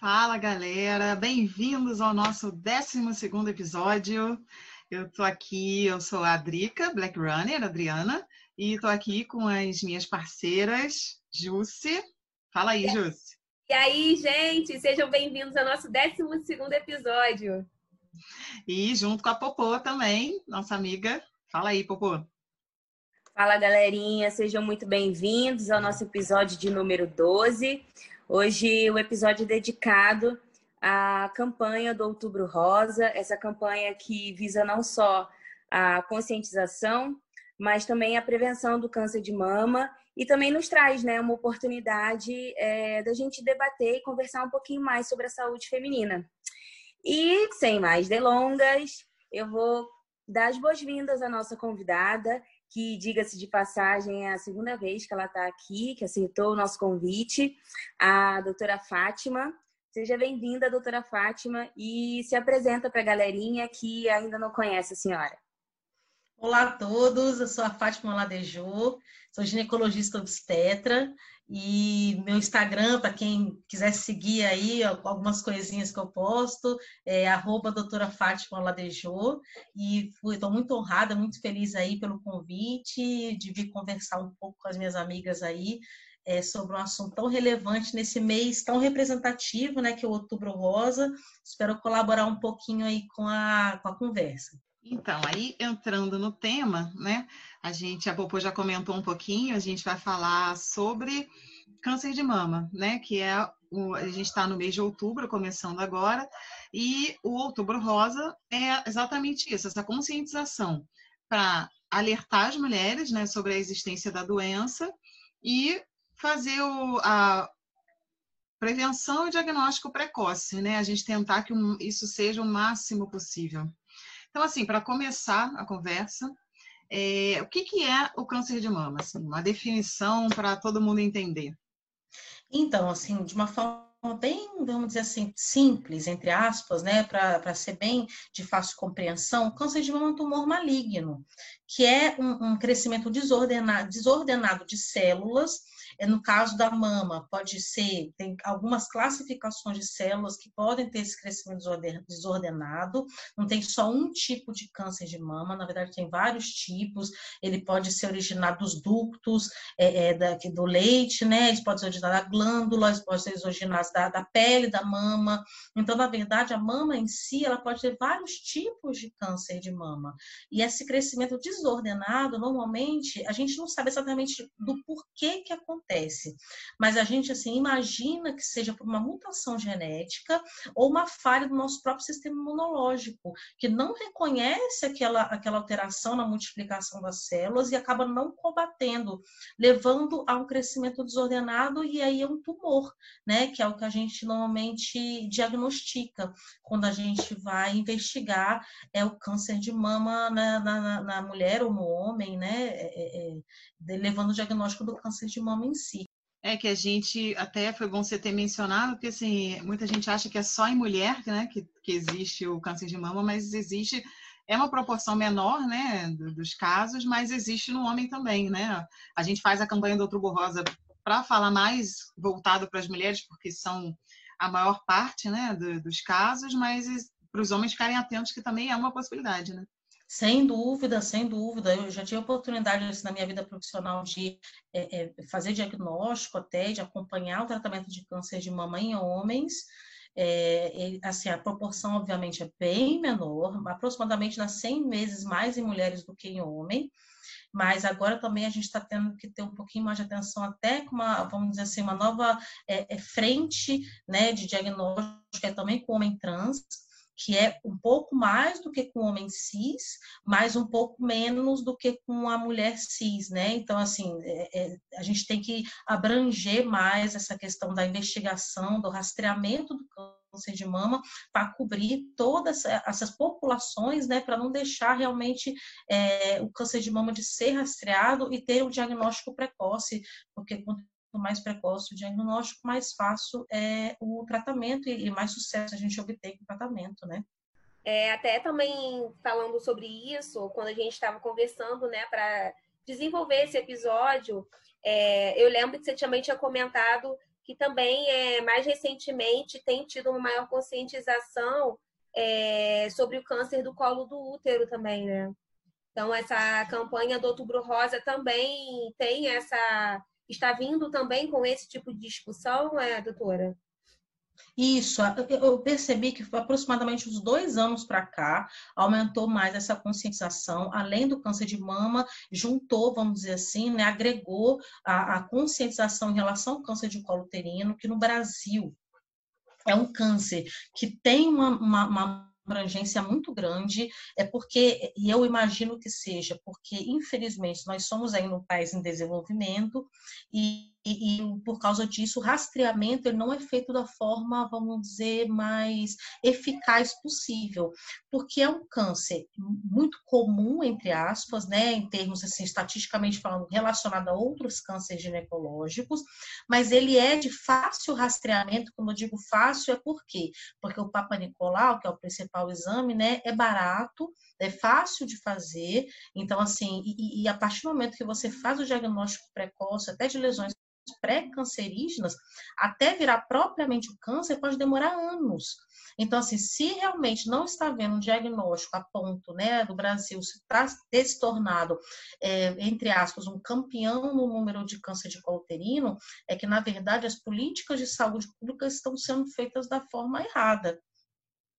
Fala galera, bem-vindos ao nosso 12 episódio. Eu tô aqui, eu sou a Drica, Black Runner, Adriana, e tô aqui com as minhas parceiras, Jusce. Fala aí, Jusce. E aí, gente, sejam bem-vindos ao nosso 12 episódio. E junto com a Popô também, nossa amiga. Fala aí, Popô. Fala, galerinha, sejam muito bem-vindos ao nosso episódio de número 12. Hoje o episódio é dedicado à campanha do Outubro Rosa, essa campanha que visa não só a conscientização, mas também a prevenção do câncer de mama e também nos traz né, uma oportunidade é, da gente debater e conversar um pouquinho mais sobre a saúde feminina. E sem mais delongas, eu vou dar as boas-vindas à nossa convidada, que, diga-se de passagem, é a segunda vez que ela está aqui, que aceitou o nosso convite, a doutora Fátima. Seja bem-vinda, doutora Fátima, e se apresenta para a galerinha que ainda não conhece a senhora. Olá a todos, eu sou a Fátima Ladejô, sou ginecologista obstetra e meu Instagram, para quem quiser seguir aí, algumas coisinhas que eu posto, é arroba doutora Fátima Ladejô e estou muito honrada, muito feliz aí pelo convite, de vir conversar um pouco com as minhas amigas aí é, sobre um assunto tão relevante nesse mês tão representativo, né, que é o Outubro Rosa. Espero colaborar um pouquinho aí com a, com a conversa. Então, aí entrando no tema, né? A gente, a Popô já comentou um pouquinho, a gente vai falar sobre câncer de mama, né? Que é o, a gente está no mês de outubro, começando agora, e o outubro rosa é exatamente isso, essa conscientização para alertar as mulheres né, sobre a existência da doença e fazer o, a prevenção e diagnóstico precoce, né? A gente tentar que isso seja o máximo possível. Então, assim, para começar a conversa, é, o que, que é o câncer de mama? Assim, uma definição para todo mundo entender. Então, assim, de uma forma bem, vamos dizer assim, simples, entre aspas, né, para ser bem de fácil compreensão, o câncer de mama é um tumor maligno, que é um, um crescimento desordenado, desordenado de células é no caso da mama, pode ser, tem algumas classificações de células que podem ter esse crescimento desordenado, não tem só um tipo de câncer de mama, na verdade tem vários tipos, ele pode ser originado dos ductos é, é, do leite, né? Ele pode ser originado da glândula, ele pode ser originado da, da pele da mama. Então, na verdade, a mama em si, ela pode ter vários tipos de câncer de mama. E esse crescimento desordenado, normalmente, a gente não sabe exatamente do porquê que acontece acontece. Mas a gente assim imagina que seja por uma mutação genética ou uma falha do nosso próprio sistema imunológico, que não reconhece aquela, aquela alteração na multiplicação das células e acaba não combatendo, levando a um crescimento desordenado e aí é um tumor, né? Que é o que a gente normalmente diagnostica quando a gente vai investigar é o câncer de mama na, na, na mulher ou no homem, né? É, é, é levando o diagnóstico do câncer de mama em si. É que a gente, até foi bom você ter mencionado, porque assim, muita gente acha que é só em mulher né, que, que existe o câncer de mama, mas existe, é uma proporção menor né, dos casos, mas existe no homem também, né? A gente faz a campanha do Outubro Rosa para falar mais voltado para as mulheres, porque são a maior parte né, do, dos casos, mas para os homens ficarem atentos que também é uma possibilidade, né? Sem dúvida, sem dúvida. Eu já tive oportunidade assim, na minha vida profissional de é, é, fazer diagnóstico até, de acompanhar o tratamento de câncer de mama em homens. É, assim, a proporção, obviamente, é bem menor, aproximadamente nas 100 vezes mais em mulheres do que em homem, mas agora também a gente está tendo que ter um pouquinho mais de atenção até com uma, vamos dizer assim, uma nova é, é frente né, de diagnóstico, é também com homem trans, que é um pouco mais do que com o homem cis, mas um pouco menos do que com a mulher cis, né? Então, assim, é, é, a gente tem que abranger mais essa questão da investigação, do rastreamento do câncer de mama para cobrir todas essas populações, né, para não deixar realmente é, o câncer de mama de ser rastreado e ter um diagnóstico precoce, porque quanto mais precoce o diagnóstico, mais fácil é o tratamento e mais sucesso a gente obtém com o tratamento, né? É, até também falando sobre isso, quando a gente estava conversando, né, para desenvolver esse episódio, é, eu lembro que você também tinha comentado que também, é, mais recentemente, tem tido uma maior conscientização é, sobre o câncer do colo do útero também, né? Então, essa campanha do Outubro Rosa também tem essa. Está vindo também com esse tipo de discussão, é, doutora? Isso, eu percebi que aproximadamente uns dois anos para cá aumentou mais essa conscientização, além do câncer de mama, juntou, vamos dizer assim, né, agregou a, a conscientização em relação ao câncer de colo uterino, que no Brasil é um câncer que tem uma, uma, uma abrangência muito grande, é porque, e eu imagino que seja, porque, infelizmente, nós somos ainda um país em desenvolvimento e e, e, por causa disso o rastreamento ele não é feito da forma, vamos dizer, mais eficaz possível, porque é um câncer muito comum, entre aspas, né, em termos assim, estatisticamente falando, relacionado a outros cânceres ginecológicos, mas ele é de fácil rastreamento, como eu digo fácil, é por quê? Porque o Papa Nicolau, que é o principal exame, né, é barato, é fácil de fazer, então assim, e, e a partir do momento que você faz o diagnóstico precoce, até de lesões pré-cancerígenas, até virar propriamente o câncer, pode demorar anos. Então, assim, se realmente não está havendo um diagnóstico a ponto né, do Brasil se, tá, se tornado, é, entre aspas, um campeão no número de câncer de colo uterino, é que, na verdade, as políticas de saúde pública estão sendo feitas da forma errada.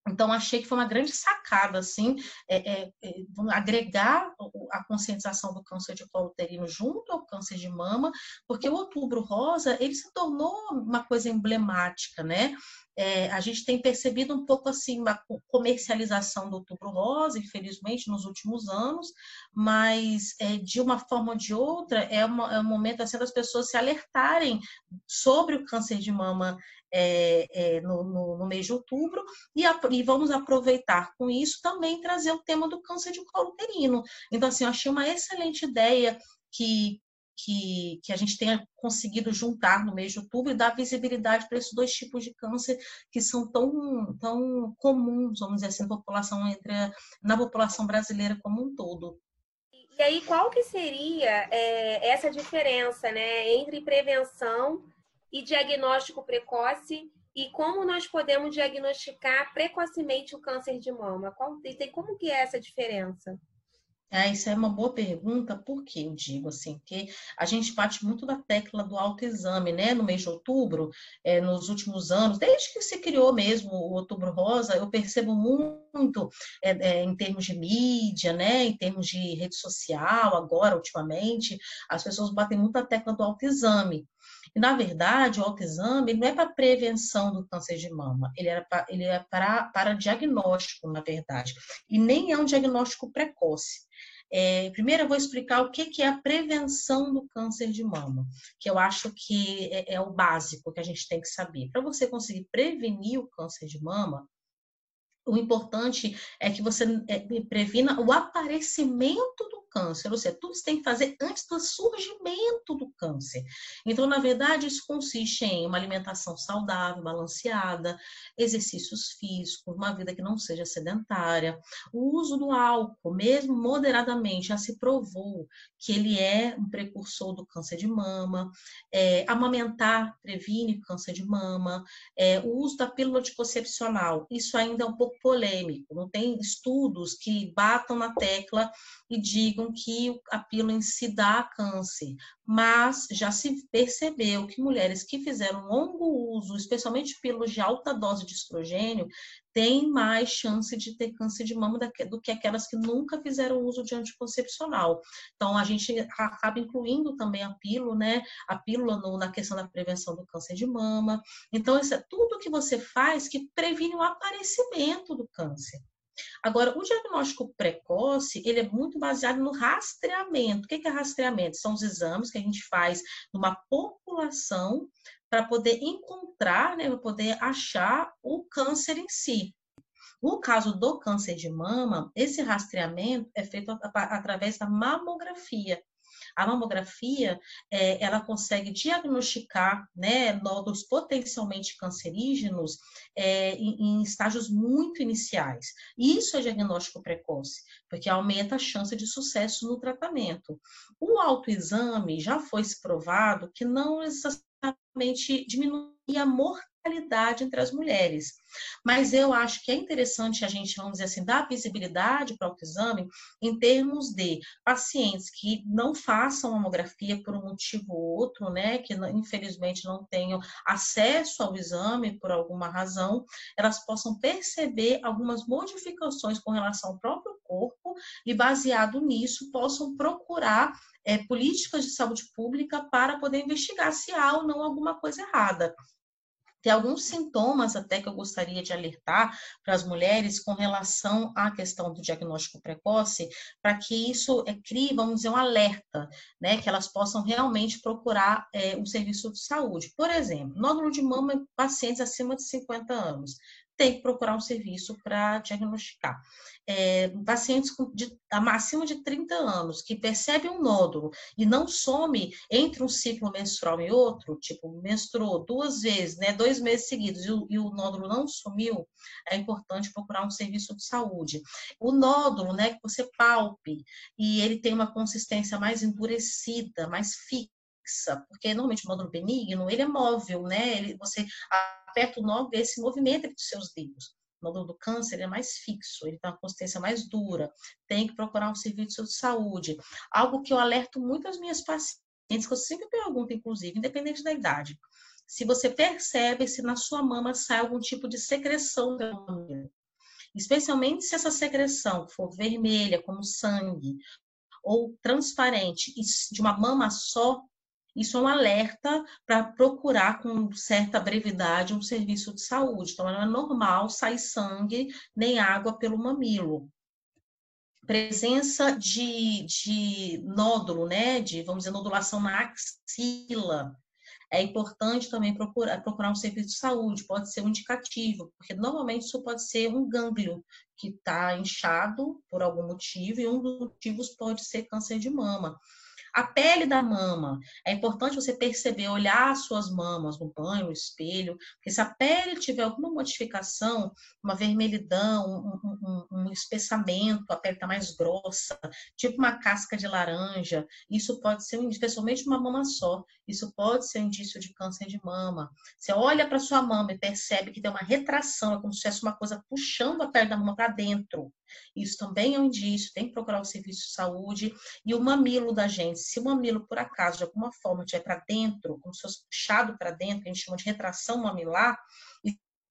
Então, achei que foi uma grande sacada, assim, é, é, é, agregar a conscientização do câncer de colo uterino junto ao câncer de mama, porque o outubro rosa, ele se tornou uma coisa emblemática, né? É, a gente tem percebido um pouco assim uma comercialização do outubro rosa, infelizmente, nos últimos anos, mas é, de uma forma ou de outra é, uma, é um momento assim das pessoas se alertarem sobre o câncer de mama é, é, no, no, no, mês de outubro e, a, e, vamos aproveitar com isso também trazer o tema do câncer de colo uterino. Então, assim, eu achei uma excelente ideia que, que, que, a gente tenha conseguido juntar no mês de outubro e dar visibilidade para esses dois tipos de câncer que são tão, tão comuns, vamos dizer assim, na população, entre, na população brasileira como um todo. E aí, qual que seria é, essa diferença né, entre prevenção e diagnóstico precoce e como nós podemos diagnosticar precocemente o câncer de mama? Qual, tem como que é essa diferença? É, isso é uma boa pergunta, por que eu digo assim? Que a gente bate muito da tecla do autoexame, né? No mês de outubro, é, nos últimos anos, desde que se criou mesmo o Outubro Rosa, eu percebo muito é, é, em termos de mídia, né? Em termos de rede social, agora, ultimamente, as pessoas batem muito a tecla do autoexame. E, na verdade, o autoexame não é para prevenção do câncer de mama, ele, era pra, ele é para, para diagnóstico, na verdade. E nem é um diagnóstico precoce. É, primeiro eu vou explicar o que, que é a prevenção do câncer de mama, que eu acho que é, é o básico que a gente tem que saber. Para você conseguir prevenir o câncer de mama, o importante é que você é, previna o aparecimento do câncer, ou seja, tudo você tem que fazer antes do surgimento do câncer. Então, na verdade, isso consiste em uma alimentação saudável, balanceada, exercícios físicos, uma vida que não seja sedentária, o uso do álcool, mesmo moderadamente, já se provou que ele é um precursor do câncer de mama, é, amamentar previne câncer de mama, é, o uso da pílula anticoncepcional, isso ainda é um pouco polêmico, não tem estudos que batam na tecla e digam que a pílula em si dá câncer, mas já se percebeu que mulheres que fizeram longo uso, especialmente pílulas de alta dose de estrogênio, têm mais chance de ter câncer de mama do que aquelas que nunca fizeram uso de anticoncepcional. Então, a gente acaba incluindo também a pílula, né? A pílula no, na questão da prevenção do câncer de mama. Então, isso é tudo que você faz que previne o aparecimento do câncer. Agora, o diagnóstico precoce, ele é muito baseado no rastreamento. O que é rastreamento? São os exames que a gente faz numa população para poder encontrar, né, para poder achar o câncer em si. No caso do câncer de mama, esse rastreamento é feito através da mamografia. A mamografia, é, ela consegue diagnosticar né, nódulos potencialmente cancerígenos é, em, em, estágios muito iniciais. Isso é diagnóstico precoce, porque aumenta a chance de sucesso no tratamento. O autoexame já foi provado que não necessariamente diminui a mortalidade realidade entre as mulheres. Mas eu acho que é interessante a gente, vamos dizer assim, dar visibilidade para o autoexame em termos de pacientes que não façam mamografia por um motivo ou outro, né, que infelizmente não tenham acesso ao exame por alguma razão, elas possam perceber algumas modificações com relação ao próprio corpo e, baseado nisso, possam procurar é, políticas de saúde pública para poder investigar se há ou não alguma coisa errada. Tem alguns sintomas até que eu gostaria de alertar para as mulheres com relação à questão do diagnóstico precoce, para que isso é, crie, vamos dizer, um alerta, né? Que elas possam realmente procurar é, um serviço de saúde. Por exemplo, nódulo de mama em pacientes acima de 50 anos tem que procurar um serviço para diagnosticar. É, pacientes de, acima de 30 anos que percebem um nódulo e não some entre um ciclo menstrual e outro, tipo, menstruou duas vezes, né, dois meses seguidos, e o, e o nódulo não sumiu, é importante procurar um serviço de saúde. O nódulo, né, que você palpe, e ele tem uma consistência mais endurecida, mais fixa, porque normalmente o nódulo benigno, ele é móvel, né? Ele, você aperta o nó, esse movimento dos seus dedos. O nódulo do câncer é mais fixo, ele tem uma consistência mais dura, tem que procurar um serviço de saúde. Algo que eu alerto muito às minhas pacientes, que eu sempre pergunto, inclusive, independente da idade. Se você percebe se na sua mama sai algum tipo de secreção pela mama, especialmente se essa secreção for vermelha, como sangue, ou transparente, de uma mama só, isso é um alerta para procurar com certa brevidade um serviço de saúde. Então, não é normal sair sangue nem água pelo mamilo. Presença de, de nódulo, né? De, vamos dizer, nodulação na axila. É importante também procurar, procurar um serviço de saúde, pode ser um indicativo, porque normalmente isso pode ser um gânglio que está inchado por algum motivo, e um dos motivos pode ser câncer de mama. A pele da mama. É importante você perceber, olhar as suas mamas no banho, no espelho, porque se a pele tiver alguma modificação, uma vermelhidão, um, um, um espessamento, a pele está mais grossa, tipo uma casca de laranja, isso pode ser, especialmente uma mama só, isso pode ser um indício de câncer de mama. Você olha para sua mama e percebe que tem uma retração, é como se tivesse uma coisa puxando a pele da mama para dentro. Isso também é um indício, tem que procurar o serviço de saúde. E o mamilo da gente, se o mamilo, por acaso, de alguma forma, estiver para dentro, como se fosse puxado para dentro, que a gente chama de retração mamilar,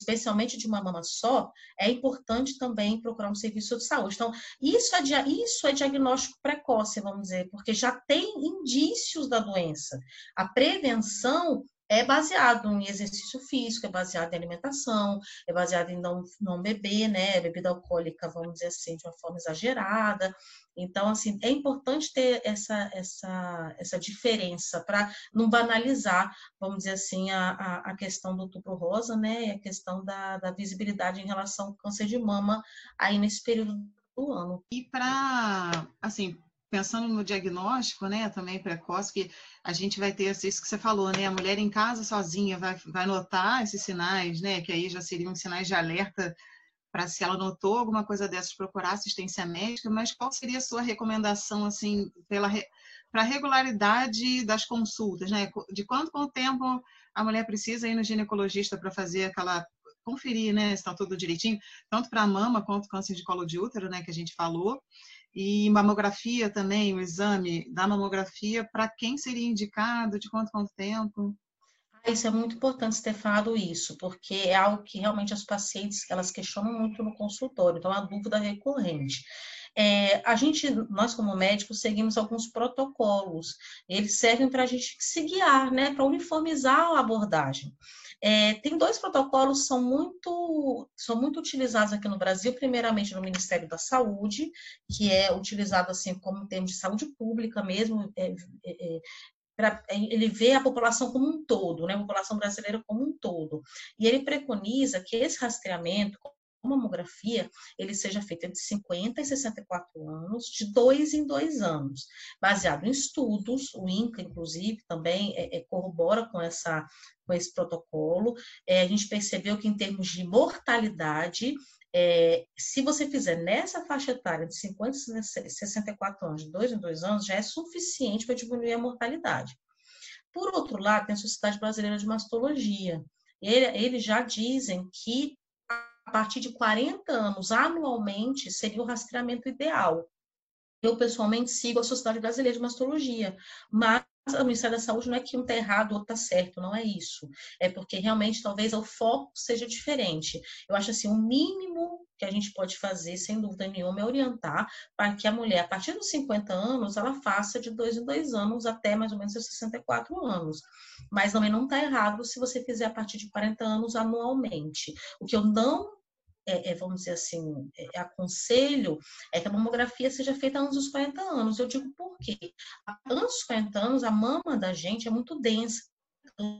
especialmente de uma mama só, é importante também procurar um serviço de saúde. Então, isso é, isso é diagnóstico precoce, vamos dizer, porque já tem indícios da doença. A prevenção é baseado em exercício físico, é baseado em alimentação, é baseado em não, não beber, né? Bebida alcoólica, vamos dizer assim, de uma forma exagerada. Então, assim, é importante ter essa, essa, essa diferença para não banalizar, vamos dizer assim, a, a, a questão do tubro rosa, né? E a questão da, da visibilidade em relação ao câncer de mama aí nesse período do ano. E para, assim, pensando no diagnóstico, né, também precoce, que a gente vai ter isso que você falou, né, a mulher em casa sozinha vai, vai notar esses sinais, né, que aí já seriam sinais de alerta para se ela notou alguma coisa dessas procurar assistência médica, mas qual seria a sua recomendação assim pela para regularidade das consultas, né? De quanto quanto tempo a mulher precisa ir no ginecologista para fazer aquela conferir, né, se está tudo direitinho, tanto para a mama quanto câncer de colo de útero, né, que a gente falou. E mamografia também, o exame da mamografia, para quem seria indicado, de quanto quanto tempo? Ah, isso é muito importante ter falado isso, porque é algo que realmente as pacientes elas questionam muito no consultório, então é uma dúvida recorrente. É, a gente, nós como médicos, seguimos alguns protocolos. Eles servem para a gente se guiar, né, para uniformizar a abordagem. É, tem dois protocolos que são muito, são muito utilizados aqui no Brasil, primeiramente no Ministério da Saúde, que é utilizado assim como um termo de saúde pública mesmo, é, é, é pra, ele vê a população como um todo, né? A população brasileira como um todo. E ele preconiza que esse rastreamento, mamografia ele seja feito entre 50 e 64 anos, de dois em dois anos, baseado em estudos, o INCA, inclusive, também é, é, corrobora com, essa, com esse protocolo. É, a gente percebeu que, em termos de mortalidade, é, se você fizer nessa faixa etária de 50 e 64 anos, de dois em dois anos, já é suficiente para diminuir a mortalidade. Por outro lado, tem a Sociedade Brasileira de Mastologia. Ele, eles já dizem que partir de 40 anos anualmente seria o rastreamento ideal. Eu, pessoalmente, sigo a Sociedade Brasileira de Mastologia, mas o Ministério da Saúde não é que um está errado, outro está certo, não é isso. É porque realmente talvez o foco seja diferente. Eu acho assim, o mínimo que a gente pode fazer, sem dúvida nenhuma, é orientar para que a mulher, a partir dos 50 anos, ela faça de dois em dois anos até mais ou menos os 64 anos. Mas também não está errado se você fizer a partir de 40 anos anualmente. O que eu não é, é, vamos dizer assim, é, aconselho é que a mamografia seja feita antes dos 40 anos. Eu digo por quê? Antes dos 40 anos, a mama da gente é muito densa,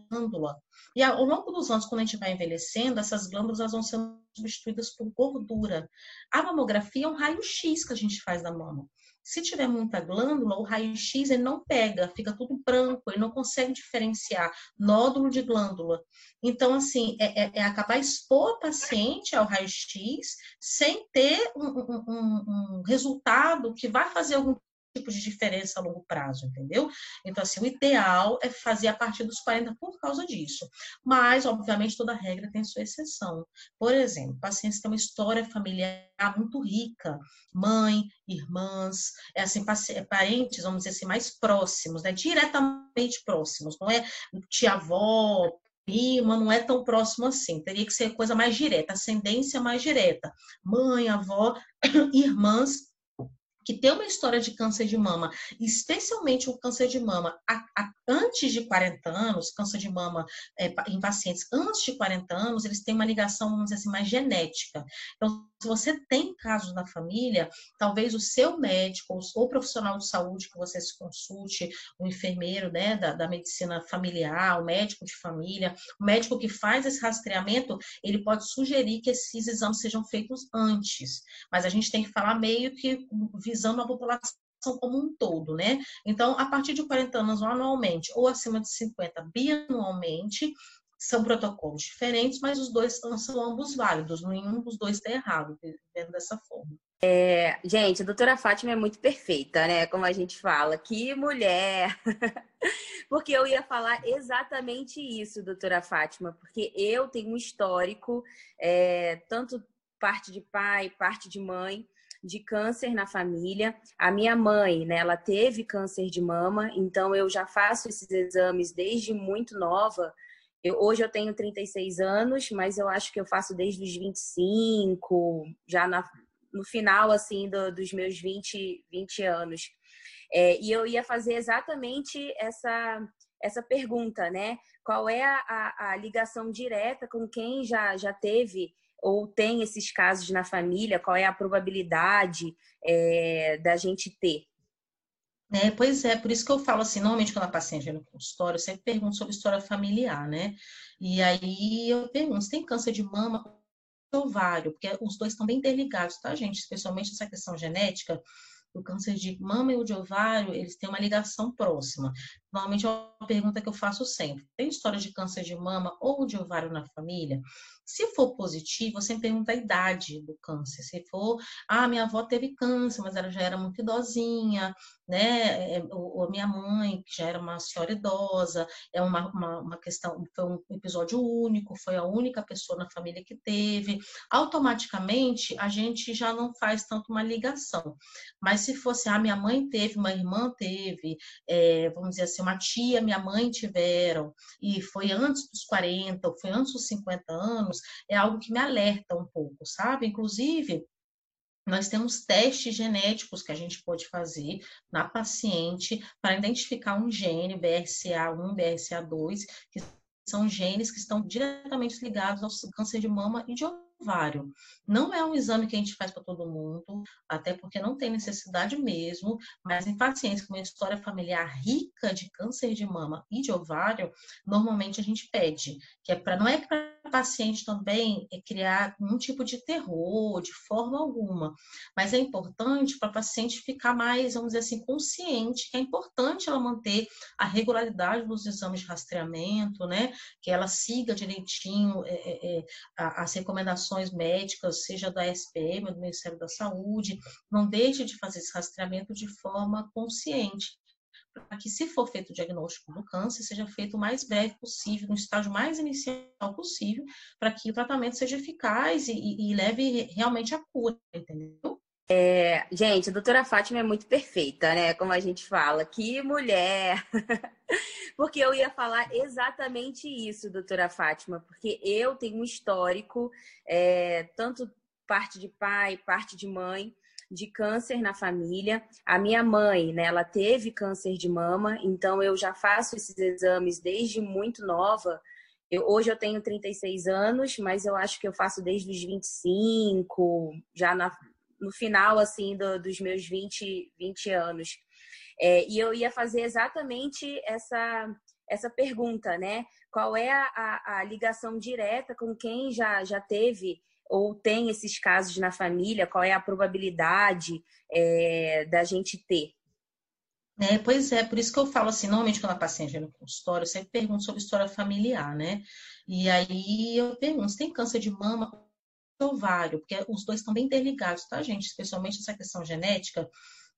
glândula. E ao longo dos anos, quando a gente vai envelhecendo, essas glândulas vão sendo substituídas por gordura. A mamografia é um raio-x que a gente faz da mama. Se tiver muita glândula, o raio-x ele não pega, fica tudo branco, ele não consegue diferenciar nódulo de glândula. Então, assim, é, é, é acabar expor o paciente ao raio-x sem ter um, um, um, resultado que vai fazer algum tipo de diferença a longo prazo, entendeu? Então, assim, o ideal é fazer a partir dos 40 por causa disso. Mas, obviamente, toda regra tem sua exceção. Por exemplo, pacientes têm uma história familiar muito rica, mãe, irmãs, é assim, parentes, vamos dizer assim, mais próximos, né? Diretamente próximos, não é tia-avó, prima, não é tão próximo assim. Teria que ser coisa mais direta, ascendência mais direta. Mãe, avó, irmãs que tem uma história de câncer de mama, especialmente o câncer de mama a, a, antes de 40 anos, câncer de mama é, em pacientes antes de 40 anos, eles têm uma ligação, vamos dizer assim, mais genética. Então, se você tem casos na família, talvez o seu médico ou profissional de saúde que você se consulte, o enfermeiro né, da, da medicina familiar, o médico de família, o médico que faz esse rastreamento, ele pode sugerir que esses exames sejam feitos antes. Mas a gente tem que falar meio que visando a população como um todo, né? Então, a partir de 40 anos anualmente ou acima de 50 bianualmente, são protocolos diferentes, mas os dois são ambos válidos, nenhum dos dois está errado, vendo dessa forma. É, gente, a doutora Fátima é muito perfeita, né? Como a gente fala. Que mulher! porque eu ia falar exatamente isso, doutora Fátima, porque eu tenho um histórico, é, tanto parte de pai, parte de mãe, de câncer na família. A minha mãe, né, ela teve câncer de mama, então eu já faço esses exames desde muito nova. Eu, hoje eu tenho 36 anos, mas eu acho que eu faço desde os 25, já na, no final, assim, do, dos meus 20, 20 anos. É, e eu ia fazer exatamente essa, essa pergunta, né? Qual é a, a, a ligação direta com quem já, já teve ou tem esses casos na família? Qual é a probabilidade é, da gente ter? É, pois é, por isso que eu falo assim, normalmente quando a paciente vem no consultório, eu sempre pergunto sobre história familiar, né? E aí eu pergunto, tem câncer de mama ou ovário? Porque os dois estão bem interligados, tá, gente? Especialmente essa questão genética, o câncer de mama e o de ovário, eles têm uma ligação próxima. Normalmente é uma pergunta que eu faço sempre. Tem história de câncer de mama ou de ovário na família? Se for positivo, você pergunta a idade do câncer. Se for, ah, minha avó teve câncer, mas ela já era muito idosinha, né? É, ou, minha mãe, que já era uma senhora idosa, é uma, uma, uma questão, foi um episódio único, foi a única pessoa na família que teve. Automaticamente, a gente já não faz tanto uma ligação. Mas se fosse, ah, minha mãe teve, uma irmã teve, é, vamos dizer assim, uma tia, minha mãe tiveram, e foi antes dos 40, ou foi antes dos 50 anos, é algo que me alerta um pouco, sabe? Inclusive, nós temos testes genéticos que a gente pode fazer na paciente para identificar um gene, BRCA1, BRCA2, que são genes que estão diretamente ligados ao câncer de mama e de ovário. Não é um exame que a gente faz para todo mundo, até porque não tem necessidade mesmo, mas em pacientes com uma história familiar rica de câncer de mama e de ovário, normalmente a gente pede, que é para não é para paciente também é criar um tipo de terror, de forma alguma, mas é importante para a paciente ficar mais, vamos dizer assim, consciente que é importante ela manter a regularidade dos exames de rastreamento, né? Que ela siga direitinho é, é, é as recomendações médicas, seja da SPM, do Ministério da Saúde, não deixe de fazer esse rastreamento de forma consciente para que, se for feito o diagnóstico do câncer, seja feito o mais breve possível, no estágio mais inicial possível, para que o tratamento seja eficaz e, e, e leve realmente à cura, entendeu? É, gente, a doutora Fátima é muito perfeita, né? Como a gente fala. Que mulher! porque eu ia falar exatamente isso, doutora Fátima, porque eu tenho um histórico, é, tanto parte de pai, parte de mãe, de câncer na família. A minha mãe, né, ela teve câncer de mama, então eu já faço esses exames desde muito nova. Eu, hoje eu tenho 36 anos, mas eu acho que eu faço desde os 25, já na, no final, assim, do, dos meus 20, 20 anos. É, e eu ia fazer exatamente essa, essa pergunta, né? Qual é a, a, ligação direta com quem já, já teve ou tem esses casos na família? Qual é a probabilidade é, da gente ter? É, pois é, por isso que eu falo assim, normalmente quando a paciente vem no consultório, eu sempre pergunto sobre história familiar, né? E aí eu pergunto, se tem câncer de mama ovário, porque os dois estão bem interligados, tá, gente? Especialmente essa questão genética,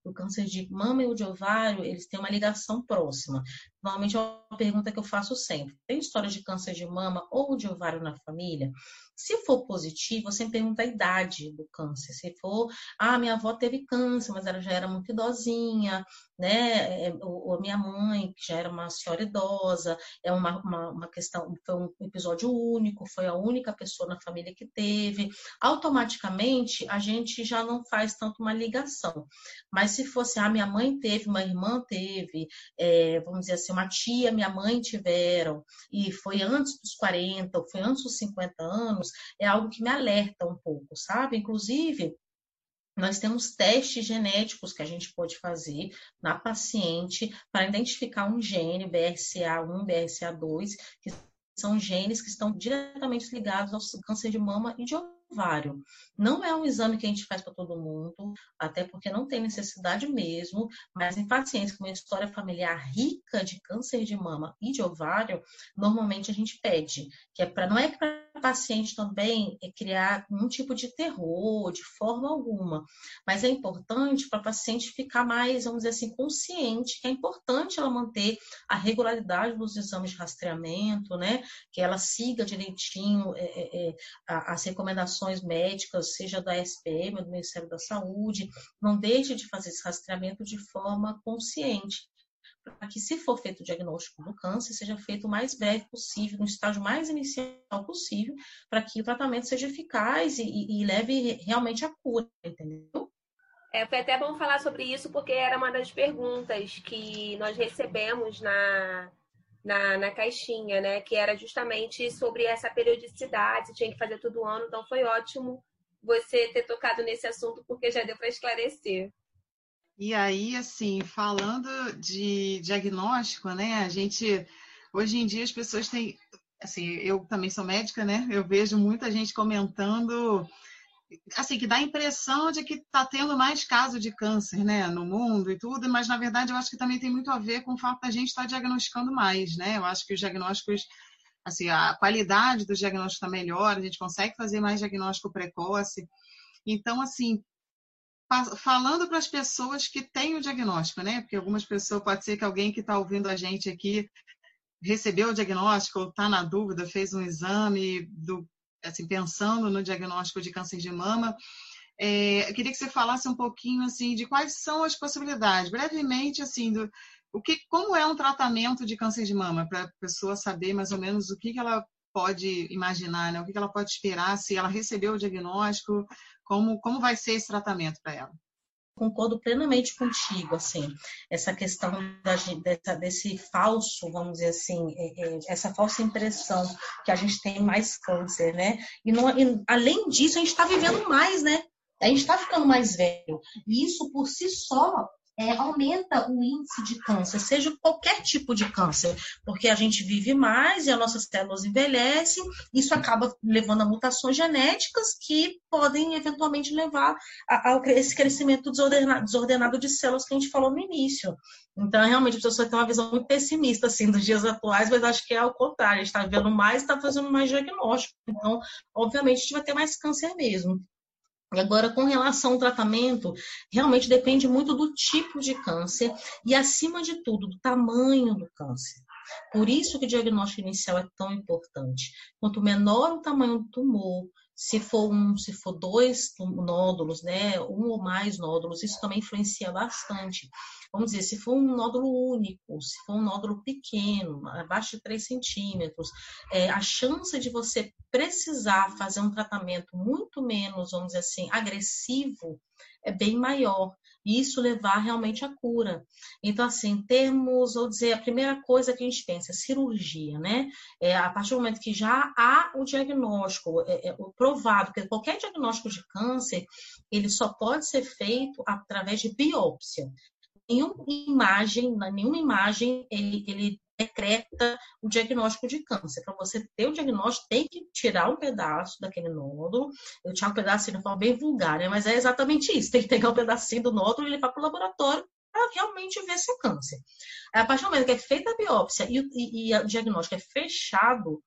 o câncer de mama e o de ovário, eles têm uma ligação próxima. Normalmente é uma pergunta que eu faço sempre. Tem história de câncer de mama ou de ovário na família? Se for positivo, você pergunta a idade do câncer. Se for, ah, minha avó teve câncer, mas ela já era muito idosinha, né? É, a minha mãe, que já era uma senhora idosa, é uma, uma, uma questão, foi um episódio único, foi a única pessoa na família que teve. Automaticamente, a gente já não faz tanto uma ligação. Mas se fosse, ah, minha mãe teve, uma irmã teve, é, vamos dizer assim, uma tia, minha mãe tiveram, e foi antes dos 40, ou foi antes dos 50 anos, é algo que me alerta um pouco, sabe? Inclusive, nós temos testes genéticos que a gente pode fazer na paciente para identificar um gene, BRCA1, BRCA2, que são genes que estão diretamente ligados ao câncer de mama e de ovário. Não é um exame que a gente faz para todo mundo, até porque não tem necessidade mesmo, mas em pacientes com uma história familiar rica de câncer de mama e de ovário, normalmente a gente pede, que é para não é para paciente também é criar um tipo de terror, de forma alguma. Mas é importante para a paciente ficar mais, vamos dizer assim, consciente que é importante ela manter a regularidade dos exames de rastreamento, né? Que ela siga direitinho é, é, é as recomendações médicas, seja da SPM, do Ministério da Saúde, não deixe de fazer esse rastreamento de forma consciente para que, se for feito o diagnóstico do câncer, seja feito o mais breve possível, no estágio mais inicial possível, para que o tratamento seja eficaz e, e leve realmente à cura, entendeu? É, foi até bom falar sobre isso, porque era uma das perguntas que nós recebemos na, na, na caixinha, né? Que era justamente sobre essa periodicidade, tinha que fazer todo ano, então foi ótimo você ter tocado nesse assunto, porque já deu para esclarecer. E aí, assim, falando de diagnóstico, né? A gente, hoje em dia, as pessoas têm, assim, eu também sou médica, né? Eu vejo muita gente comentando, assim, que dá a impressão de que está tendo mais casos de câncer, né, no mundo e tudo, mas na verdade eu acho que também tem muito a ver com o fato da gente estar tá diagnosticando mais, né? Eu acho que os diagnósticos assim, a qualidade do diagnóstico está melhor, a gente consegue fazer mais diagnóstico precoce. Então, assim, falando para as pessoas que têm o diagnóstico, né? Porque algumas pessoas, pode ser que alguém que está ouvindo a gente aqui recebeu o diagnóstico ou está na dúvida, fez um exame, do, assim, pensando no diagnóstico de câncer de mama. É, eu queria que você falasse um pouquinho assim de quais são as possibilidades, brevemente assim, do, o que, como é um tratamento de câncer de mama para a pessoa saber mais ou menos o que, que ela pode imaginar, né? O que, ela pode esperar se ela recebeu o diagnóstico, como, como vai ser esse tratamento para ela? concordo plenamente contigo, assim, essa questão da, dessa, desse falso, vamos dizer assim, é, é, essa falsa impressão que a gente tem mais câncer, né? E, não, e além disso, a gente está vivendo mais, né? A gente está ficando mais velho. E isso por si só é, aumenta o índice de câncer, seja qualquer tipo de câncer, porque a gente vive mais e as nossas células envelhecem, isso acaba levando a mutações genéticas que podem eventualmente levar a, a esse crescimento desordenado, desordenado, de células que a gente falou no início. Então, realmente, a pessoa tem uma visão muito pessimista assim, dos dias atuais, mas acho que é ao contrário, a gente está vendo mais e está fazendo mais diagnóstico. Então, obviamente, a gente vai ter mais câncer mesmo. E agora, com relação ao tratamento, realmente depende muito do tipo de câncer e, acima de tudo, do tamanho do câncer. Por isso que o diagnóstico inicial é tão importante. Quanto menor o tamanho do tumor, se for um, se for dois nódulos, né, um ou mais nódulos, isso também influencia bastante. Vamos dizer, se for um nódulo único, se for um nódulo pequeno, abaixo de 3 centímetros, é, a chance de você precisar fazer um tratamento muito menos, vamos dizer assim, agressivo, é bem maior e isso levar realmente à cura. Então, assim, termos, ou dizer, a primeira coisa que a gente pensa é cirurgia, né? É, a partir do momento que já há o diagnóstico, é, é, provado, que qualquer diagnóstico de câncer, ele só pode ser feito através de biópsia. Nenhuma imagem, nenhuma imagem, ele, ele decreta o diagnóstico de câncer. Para você ter o diagnóstico, tem que tirar um pedaço daquele nódulo. Eu tirar um pedacinho de forma bem vulgar, né? mas é exatamente isso. Tem que pegar um pedacinho do nódulo e levar para o laboratório para realmente ver se é câncer. A partir do momento que é feita a biópsia e, e, e o diagnóstico é fechado,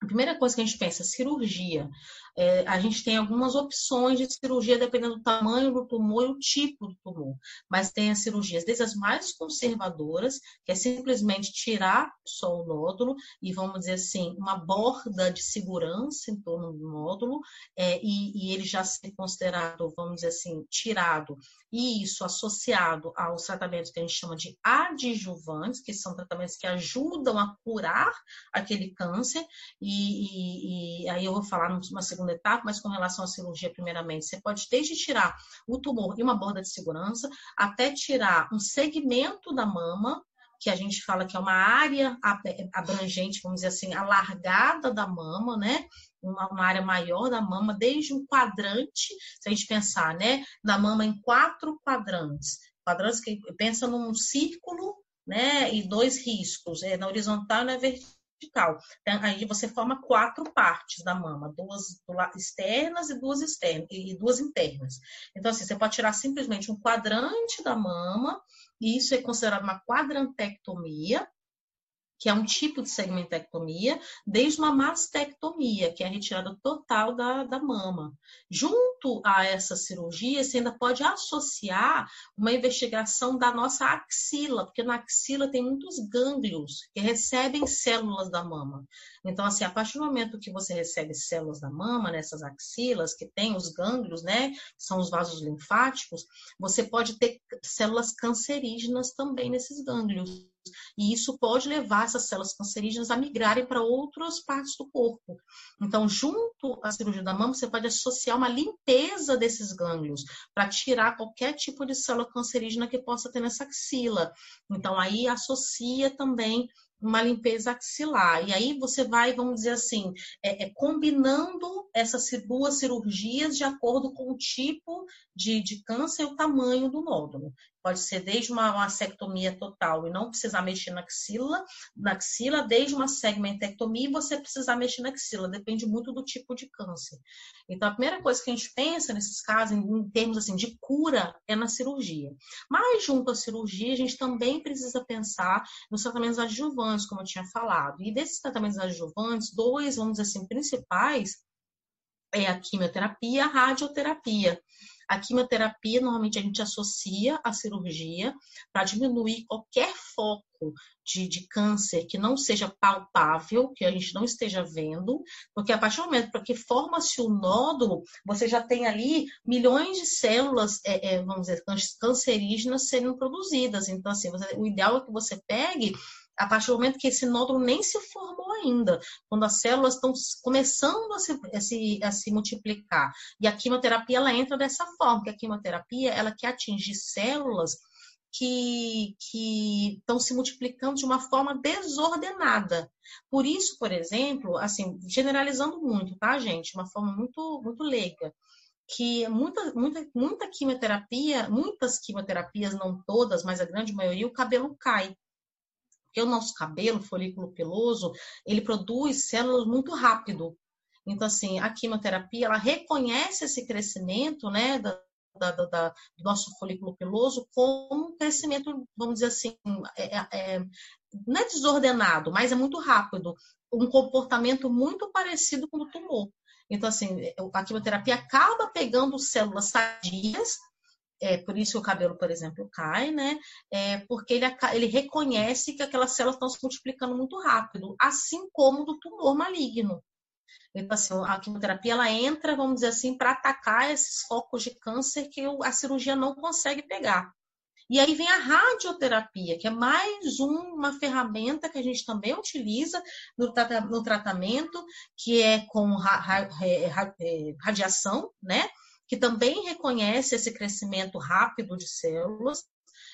a primeira coisa que a gente pensa, cirurgia. É, a gente tem algumas opções de cirurgia dependendo do tamanho do tumor e o tipo do tumor. Mas tem as cirurgias, desde as mais conservadoras, que é simplesmente tirar só o nódulo e, vamos dizer assim, uma borda de segurança em torno do nódulo, é, e, e ele já ser considerado, vamos dizer assim, tirado, e isso associado aos tratamentos que a gente chama de adjuvantes, que são tratamentos que ajudam a curar aquele câncer, e, e, e aí eu vou falar numa segunda segunda etapa, mas com relação à cirurgia, primeiramente, você pode desde tirar o tumor e uma borda de segurança, até tirar um segmento da mama, que a gente fala que é uma área abrangente, vamos dizer assim, alargada da mama, né? Uma, uma, área maior da mama, desde um quadrante, se a gente pensar, né? Da mama em quatro quadrantes. Quadrantes que pensa num círculo, né? E dois riscos, é na horizontal e na vertical vertical. Então, aí você forma quatro partes da mama, duas externas e duas externas e duas internas. Então, assim, você pode tirar simplesmente um quadrante da mama, e isso é considerado uma quadrantectomia, que é um tipo de segmentectomia, desde uma mastectomia, que é a retirada total da, da mama. Junto a essa cirurgia, você ainda pode associar uma investigação da nossa axila, porque na axila tem muitos gânglios que recebem células da mama. Então, assim, a partir do momento que você recebe células da mama, nessas axilas, que tem os gânglios, né, que são os vasos linfáticos, você pode ter células cancerígenas também nesses gânglios. E isso pode levar essas células cancerígenas a migrarem para outras partes do corpo. Então, junto à cirurgia da mama, você pode associar uma limpeza desses gânglios para tirar qualquer tipo de célula cancerígena que possa ter nessa axila. Então, aí associa também uma limpeza axilar. E aí você vai, vamos dizer assim, é, é, combinando essas duas cirurgias de acordo com o tipo de, de câncer e o tamanho do nódulo. Pode ser desde uma mastectomia total e não precisar mexer na axila, na axila, desde uma segmentectomia e você precisar mexer na axila. Depende muito do tipo de câncer. Então, a primeira coisa que a gente pensa nesses casos, em, termos assim, de cura, é na cirurgia. Mas, junto à cirurgia, a gente também precisa pensar nos tratamentos adjuvantes, como eu tinha falado. E desses tratamentos adjuvantes, dois, vamos dizer assim, principais, é a quimioterapia e a radioterapia. A quimioterapia, normalmente, a gente associa à cirurgia para diminuir qualquer foco de, de, câncer que não seja palpável, que a gente não esteja vendo, porque a partir do momento que forma-se o nódulo, você já tem ali milhões de células, é, é, vamos dizer, cancerígenas sendo produzidas. Então, assim, você, o ideal é que você pegue a partir do momento que esse nódulo nem se formou ainda, quando as células estão começando a se, a se, a se multiplicar. E a quimioterapia ela entra dessa forma, que a quimioterapia ela quer atingir células que, que estão se multiplicando de uma forma desordenada. Por isso, por exemplo, assim, generalizando muito, tá, gente? Uma forma muito, muito leiga que muita, muita, muita quimioterapia, muitas quimioterapias, não todas, mas a grande maioria, o cabelo cai. Porque o nosso cabelo, folículo piloso, ele produz células muito rápido. Então, assim, a quimioterapia, ela reconhece esse crescimento, né, da, da, da, do nosso folículo piloso como um crescimento, vamos dizer assim, é, é, é, não é desordenado, mas é muito rápido. Um comportamento muito parecido com o tumor. Então, assim, a quimioterapia acaba pegando células sadias, é por isso que o cabelo, por exemplo, cai, né? É porque ele, ele reconhece que aquelas células estão se multiplicando muito rápido, assim como do tumor maligno. Então, assim, a quimioterapia ela entra, vamos dizer assim, para atacar esses focos de câncer que a cirurgia não consegue pegar. E aí vem a radioterapia, que é mais uma ferramenta que a gente também utiliza no, no tratamento, que é com ra, ra, ra, radiação, né? Que também reconhece esse crescimento rápido de células.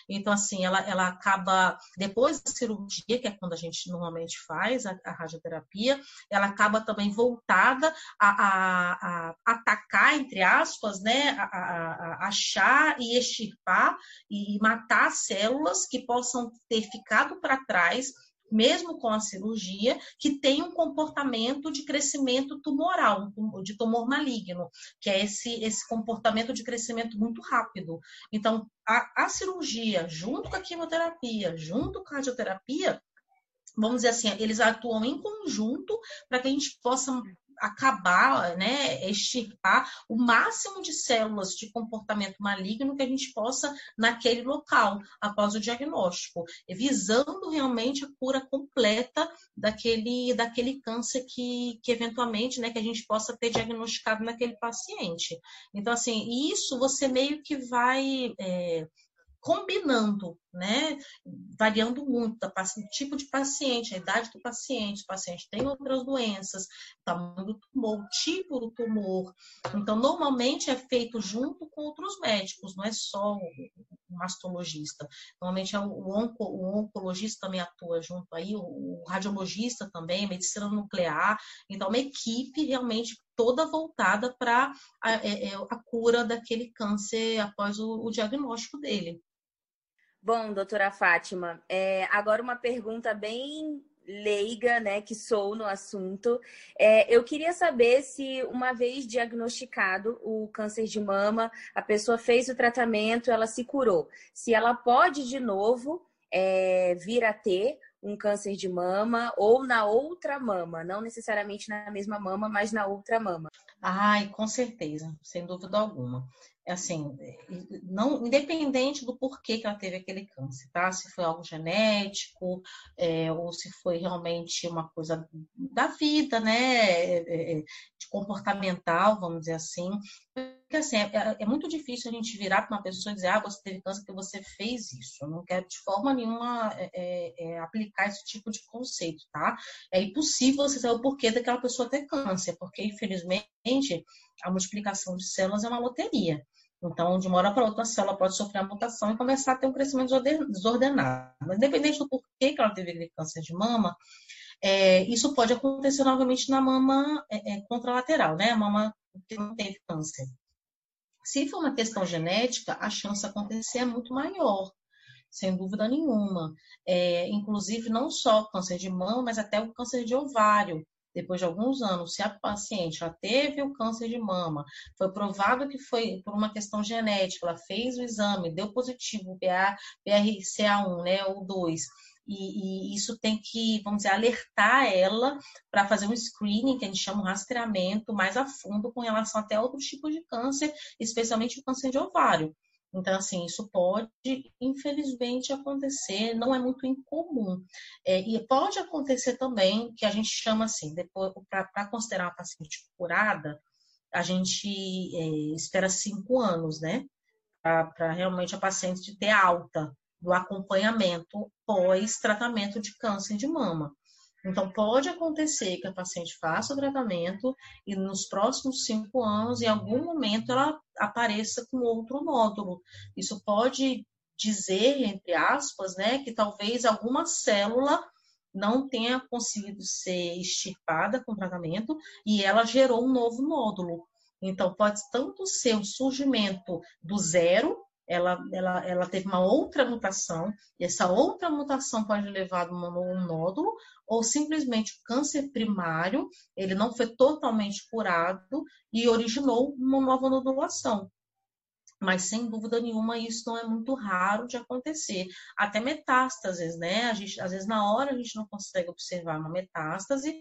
Então, assim, ela, ela acaba, depois da cirurgia, que é quando a gente normalmente faz a, a radioterapia, ela acaba também voltada a, a, a atacar, entre aspas, né, a, achar e extirpar e matar células que possam ter ficado para trás mesmo com a cirurgia, que tem um comportamento de crescimento tumoral, de tumor maligno, que é esse, esse comportamento de crescimento muito rápido. Então, a, a cirurgia, junto com a quimioterapia, junto com a radioterapia, vamos dizer assim, eles atuam em conjunto para que a gente possa acabar, né, extirpar o máximo de células de comportamento maligno que a gente possa naquele local após o diagnóstico, visando realmente a cura completa daquele, daquele câncer que, que eventualmente, né, que a gente possa ter diagnosticado naquele paciente. Então, assim, isso você meio que vai é, combinando, né? Variando muito do tipo de paciente, a idade do paciente, o paciente tem outras doenças, tamanho do tumor, o tipo do tumor. Então, normalmente é feito junto com outros médicos, não é só o mastologista. Normalmente é o, onco, o oncologista também atua junto aí, o, radiologista também, medicina nuclear. Então, uma equipe realmente toda voltada para a, é, é, a, cura daquele câncer após o, o diagnóstico dele. Bom, doutora Fátima, é, agora uma pergunta bem leiga, né, que sou no assunto. É, eu queria saber se, uma vez diagnosticado o câncer de mama, a pessoa fez o tratamento, ela se curou. Se ela pode, de novo, é, vir a ter um câncer de mama ou na outra mama, não necessariamente na mesma mama, mas na outra mama. Ai, com certeza, sem dúvida alguma. É assim, não, independente do porquê que ela teve aquele câncer, tá? Se foi algo genético, é, ou se foi realmente uma coisa da vida, né? É, é, de comportamental, vamos dizer assim. Porque assim, é, é muito difícil a gente virar para uma pessoa e dizer, ah, você teve câncer porque você fez isso. Eu não quero de forma nenhuma é, aplicar esse tipo de conceito, tá? É impossível você saber o porquê daquela pessoa ter câncer, porque infelizmente a multiplicação de células é uma loteria. Então, de uma hora para outra, a célula pode sofrer a mutação e começar a ter um crescimento desordenado. Mas, independente do porquê que ela teve câncer de mama, é, isso pode acontecer novamente na mama é, é, contralateral, né? A mama que não teve câncer. Se for uma questão genética, a chance de acontecer é muito maior, sem dúvida nenhuma. É, inclusive, não só câncer de mama, mas até o câncer de ovário depois de alguns anos, se a paciente já teve o câncer de mama, foi provado que foi por uma questão genética, ela fez o exame, deu positivo, PA, PRCA1, né, ou 2, e, e, isso tem que, vamos dizer, alertar ela para fazer um screening, que a gente chama um rastreamento mais a fundo com relação até a outros tipos de câncer, especialmente o câncer de ovário. Então, assim, isso pode, infelizmente, acontecer, não é muito incomum. É, e pode acontecer também, que a gente chama assim, depois, para considerar uma paciente curada, a gente é, espera cinco anos, né? Para realmente a paciente ter alta do acompanhamento pós-tratamento de câncer de mama. Então, pode acontecer que a paciente faça o tratamento e nos próximos cinco anos, em algum momento, ela apareça com outro nódulo. Isso pode dizer, entre aspas, né, que talvez alguma célula não tenha conseguido ser extirpada com o tratamento e ela gerou um novo nódulo. Então, pode tanto ser o surgimento do zero, ela, ela, ela teve uma outra mutação, e essa outra mutação pode levar a um nódulo, ou simplesmente o câncer primário, ele não foi totalmente curado e originou uma nova nodulação. Mas, sem dúvida nenhuma, isso não é muito raro de acontecer. Até metástases, né? A gente, às vezes, na hora, a gente não consegue observar uma metástase,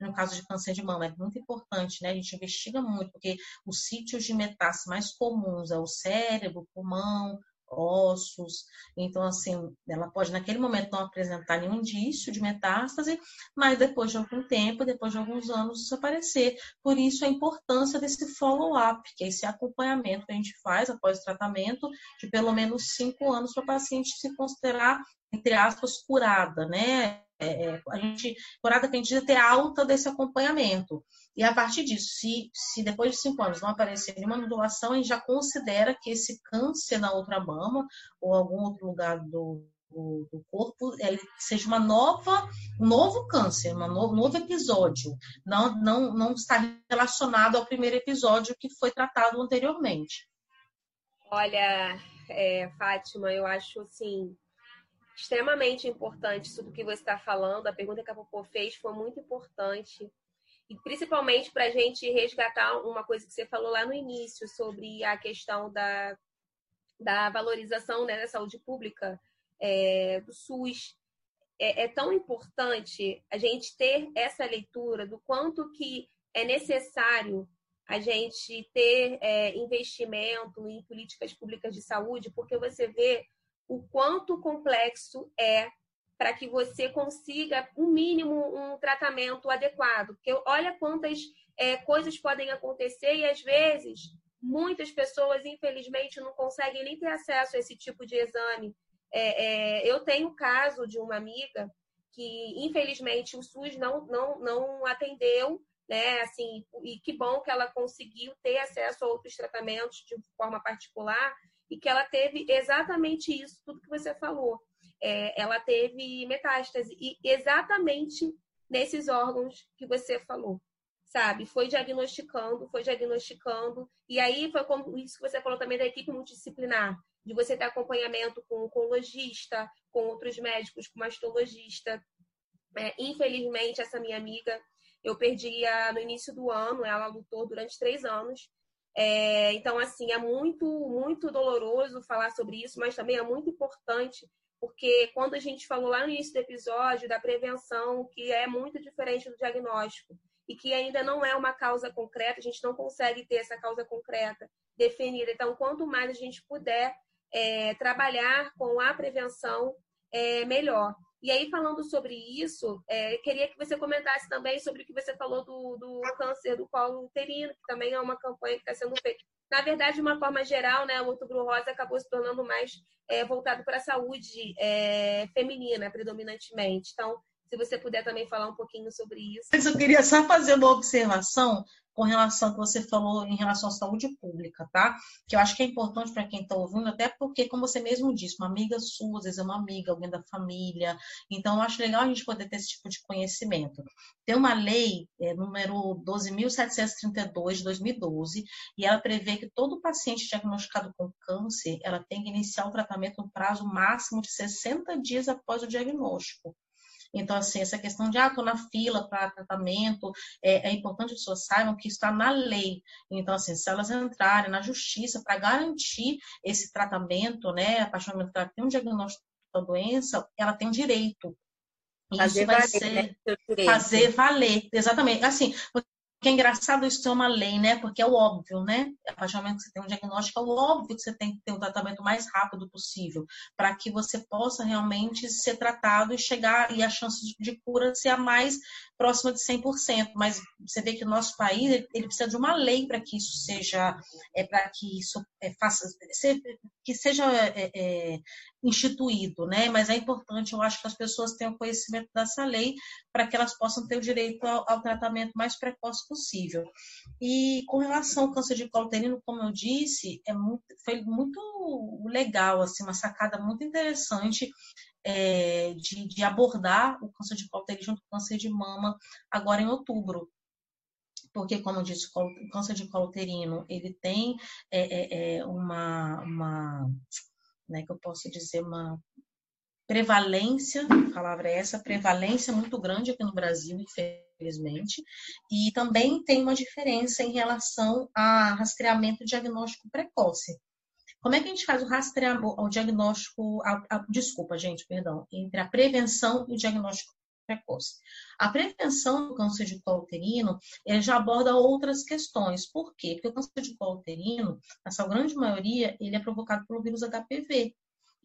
no caso de câncer de mama, é muito importante, né? A gente investiga muito, porque os sítios de metástase mais comuns é o cérebro, pulmão, ossos. Então, assim, ela pode naquele momento não apresentar nenhum indício de metástase, mas depois de algum tempo, depois de alguns anos, isso aparecer. Por isso, a importância desse follow-up, que é esse acompanhamento que a gente faz após o tratamento, de pelo menos cinco anos para o paciente se considerar, entre aspas, curada, né? É, é, a gente, curada que a gente diz ter alta desse acompanhamento. E a partir disso, se, se depois de cinco anos não aparecer nenhuma nodulação, a gente já considera que esse câncer na outra mama ou algum outro lugar do, do, do corpo ele seja uma nova, um novo câncer, um novo, novo episódio. Não, não, não está relacionado ao primeiro episódio que foi tratado anteriormente. Olha, é, Fátima, eu acho assim extremamente importante isso do que você está falando. A pergunta que a Popô fez foi muito importante. E principalmente para a gente resgatar uma coisa que você falou lá no início sobre a questão da, da valorização né, da saúde pública é, do SUS. É, é tão importante a gente ter essa leitura do quanto que é necessário a gente ter é, investimento em políticas públicas de saúde, porque você vê o quanto complexo é para que você consiga, um mínimo, um tratamento adequado. Porque olha quantas é, coisas podem acontecer e, às vezes, muitas pessoas, infelizmente, não conseguem nem ter acesso a esse tipo de exame. É, é, eu tenho o caso de uma amiga que, infelizmente, o SUS não, não, não atendeu, né? Assim, e que bom que ela conseguiu ter acesso a outros tratamentos de forma particular e que ela teve exatamente isso, tudo que você falou. É, ela teve metástase e exatamente nesses órgãos que você falou, sabe? Foi diagnosticando, foi diagnosticando, e aí foi como isso que você falou também da equipe multidisciplinar, de você ter acompanhamento com o oncologista, com outros médicos, com mastologista. É, infelizmente, essa minha amiga, eu perdi a, no início do ano, ela lutou durante três anos, é, então, assim, é muito, muito doloroso falar sobre isso, mas também é muito importante, porque quando a gente falou lá no início do episódio da prevenção, que é muito diferente do diagnóstico, e que ainda não é uma causa concreta, a gente não consegue ter essa causa concreta definida. Então, quanto mais a gente puder é, trabalhar com a prevenção, é melhor. E aí, falando sobre isso, é, queria que você comentasse também sobre o que você falou do, do câncer do colo uterino, que também é uma campanha que está sendo feita. Na verdade, de uma forma geral, né, o Outubro Rosa acabou se tornando mais é, voltado para a saúde é, feminina, predominantemente. Então, se você puder também falar um pouquinho sobre isso. Eu queria só fazer uma observação com relação ao que você falou em relação à saúde pública, tá? Que eu acho que é importante para quem está ouvindo, até porque, como você mesmo disse, uma amiga sua, às vezes é uma amiga, alguém da família. Então, eu acho legal a gente poder ter esse tipo de conhecimento. Tem uma lei, é, número 12.732 de 2012, e ela prevê que todo paciente diagnosticado com câncer, ela tem que iniciar o tratamento no prazo máximo de 60 dias após o diagnóstico. Então, assim, essa questão de, ah, estou na fila para tratamento, é, é, importante que as pessoas saibam que está na lei. Então, assim, se elas entrarem na justiça para garantir esse tratamento, né, a partir do momento que ela tem um diagnóstico da doença, ela tem um direito. Fazer Isso vai valer, ser né? fazer valer, exatamente. Assim, que é engraçado isso ser uma lei, né? Porque é o óbvio, né? A partir do momento que você tem um diagnóstico, é o óbvio que você tem que ter um tratamento mais rápido possível, para que você possa realmente ser tratado e chegar e a chance de cura ser a mais próxima de 100%, mas você vê que o nosso país ele, precisa de uma lei para que isso seja, é, para que isso é, faça, se, que seja é, é, instituído, né? Mas é importante, eu acho que as pessoas tenham conhecimento dessa lei para que elas possam ter o direito ao, ao, tratamento mais precoce possível. E com relação ao câncer de colo uterino, como eu disse, é muito, foi muito legal, assim, uma sacada muito interessante é, de, de, abordar o câncer de colo junto com o câncer de mama agora em outubro. Porque, como eu disse, o câncer de colo ele tem é, é, é, uma, uma, né, que eu posso dizer, uma prevalência, a palavra é essa, prevalência muito grande aqui no Brasil, infelizmente, e também tem uma diferença em relação a rastreamento diagnóstico precoce. Como é que a gente faz o rastreamento, o diagnóstico, a, a, desculpa, gente, perdão, entre a prevenção e o diagnóstico precoce? A prevenção do câncer de colo uterino já aborda outras questões. Por quê? Porque o câncer de colo uterino, na sua grande maioria, ele é provocado pelo vírus HPV.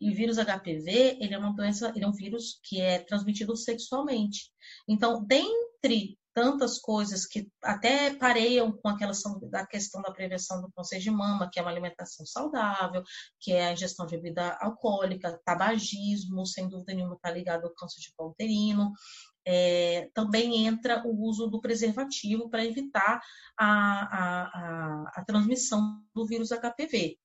E o vírus HPV, ele é uma doença, ele é um vírus que é transmitido sexualmente. Então, dentre tantas coisas que até pareiam com aquela da questão da prevenção do câncer de mama, que é uma alimentação saudável, que é a ingestão de bebida alcoólica, tabagismo, sem dúvida nenhuma está ligado ao câncer de colo uterino. É, também entra o uso do preservativo para evitar a, a, a, a transmissão do vírus HPV.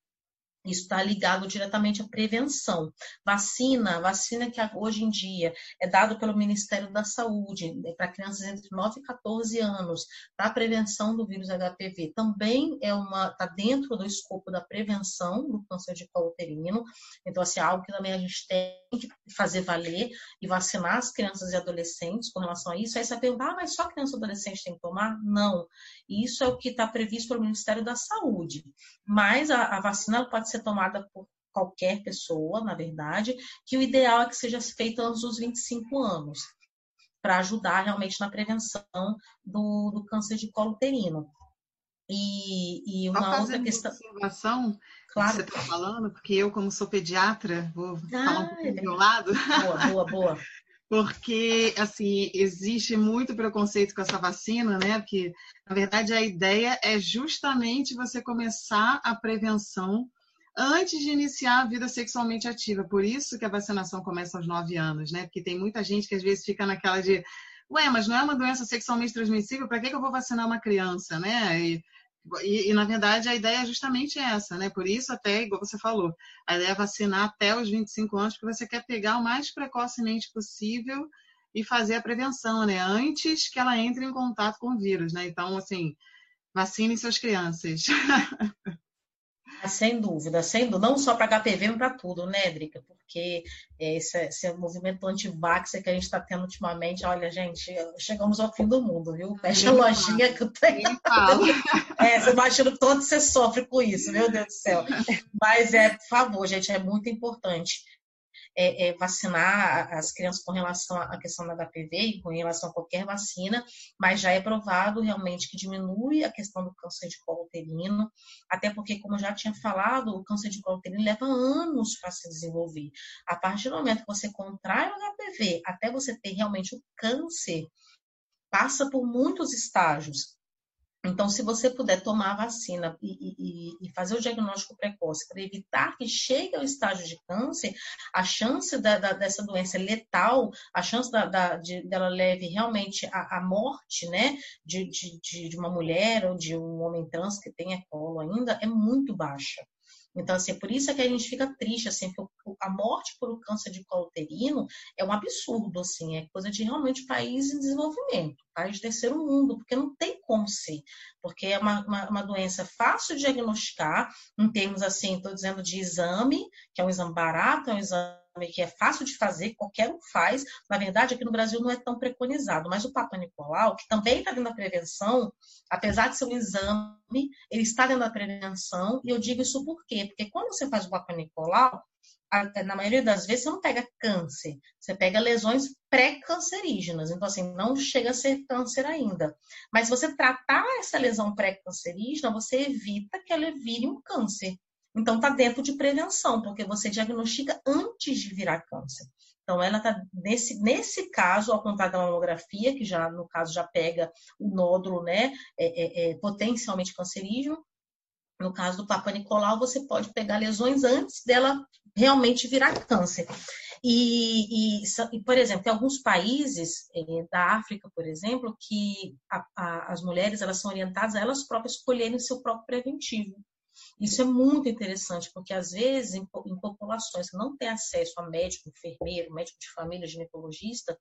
Isso está ligado diretamente à prevenção. Vacina, vacina que hoje em dia é dado pelo Ministério da Saúde né, para crianças entre 9 e 14 anos, para a prevenção do vírus HPV, também é uma está dentro do escopo da prevenção do câncer de colo uterino. Então, assim, é algo que também a gente tem que fazer valer e vacinar as crianças e adolescentes com relação a isso. Aí você pergunta, ah, mas só criança e adolescente tem que tomar? Não. Isso é o que está previsto pelo Ministério da Saúde. Mas a, a vacina pode ser ser tomada por qualquer pessoa, na verdade, que o ideal é que seja feita antes dos 25 anos, para ajudar realmente na prevenção do, do câncer de colo uterino. E, e uma outra questão. observação claro. que você está falando, porque eu, como sou pediatra, vou ah, falar um pouquinho é do meu lado. Boa, boa, boa. porque assim existe muito preconceito com essa vacina, né? Porque na verdade a ideia é justamente você começar a prevenção antes de iniciar a vida sexualmente ativa. Por isso que a vacinação começa aos 9 anos, né? Porque tem muita gente que às vezes fica naquela de, ué, mas não é uma doença sexualmente transmissível, para que, que eu vou vacinar uma criança, né? E, e, e, na verdade, a ideia é justamente essa, né? Por isso, até, igual você falou, a ideia é vacinar até os 25 anos, porque você quer pegar o mais precocemente possível e fazer a prevenção, né? Antes que ela entre em contato com o vírus, né? Então, assim, vacinem suas crianças. Sem dúvida, sendo não só para HPV, mas para tudo, né, Drica? Porque esse, esse movimento anti-vax que a gente está tendo ultimamente, olha, gente, chegamos ao fim do mundo, viu? Fecha a lojinha que eu tenho. É, você imagina o tanto você sofre com isso, meu Deus do céu. Mas, é, por favor, gente, é muito importante é, é, vacinar as crianças com relação à questão da HPV e com relação a qualquer vacina, mas já é provado realmente que diminui a questão do câncer de colo uterino, até porque, como já tinha falado, o câncer de colo uterino leva anos para se desenvolver. A partir do momento que você contrai o HPV até você ter realmente o câncer, passa por muitos estágios. Então, se você puder tomar a vacina e, e, e fazer o diagnóstico precoce para evitar que chegue ao estágio de câncer, a chance da, da, dessa doença letal, a chance da, de, dela leve realmente a morte né, de, de, de uma mulher ou de um homem trans que tenha colo ainda é muito baixa. Então, assim, por isso é que a gente fica triste, assim, porque a morte por câncer de colo uterino é um absurdo, assim, é coisa de realmente país em desenvolvimento, país de terceiro mundo, porque não tem como ser, porque é uma, uma, uma doença fácil de diagnosticar, em termos, assim, estou dizendo de exame, que é um exame barato, é um exame que é fácil de fazer, qualquer um faz. Na verdade, aqui no Brasil não é tão preconizado, mas o Papa Nicolau, que também está dentro da prevenção, apesar de ser um exame, ele está dentro da prevenção, e eu digo isso por quê? Porque quando você faz o Papa Nicolau, na maioria das vezes, você não pega câncer, você pega lesões pré-cancerígenas. Então, assim, não chega a ser câncer ainda. Mas se você tratar essa lesão pré-cancerígena, você evita que ela vire um câncer. Então, está dentro de prevenção, porque você diagnostica antes de virar câncer. Então, ela está nesse, nesse caso, ao contrário da mamografia, que já, no caso, já pega o nódulo, né, é, é, é potencialmente cancerígeno. No caso do Papa Nicolau, você pode pegar lesões antes dela realmente virar câncer. E, e, por exemplo, tem alguns países eh, da África, por exemplo, que a, a, as mulheres elas são orientadas a elas próprias escolherem seu próprio preventivo. Isso é muito interessante, porque às vezes em, em populações que não têm acesso a médico, enfermeiro, médico de família, ginecologista,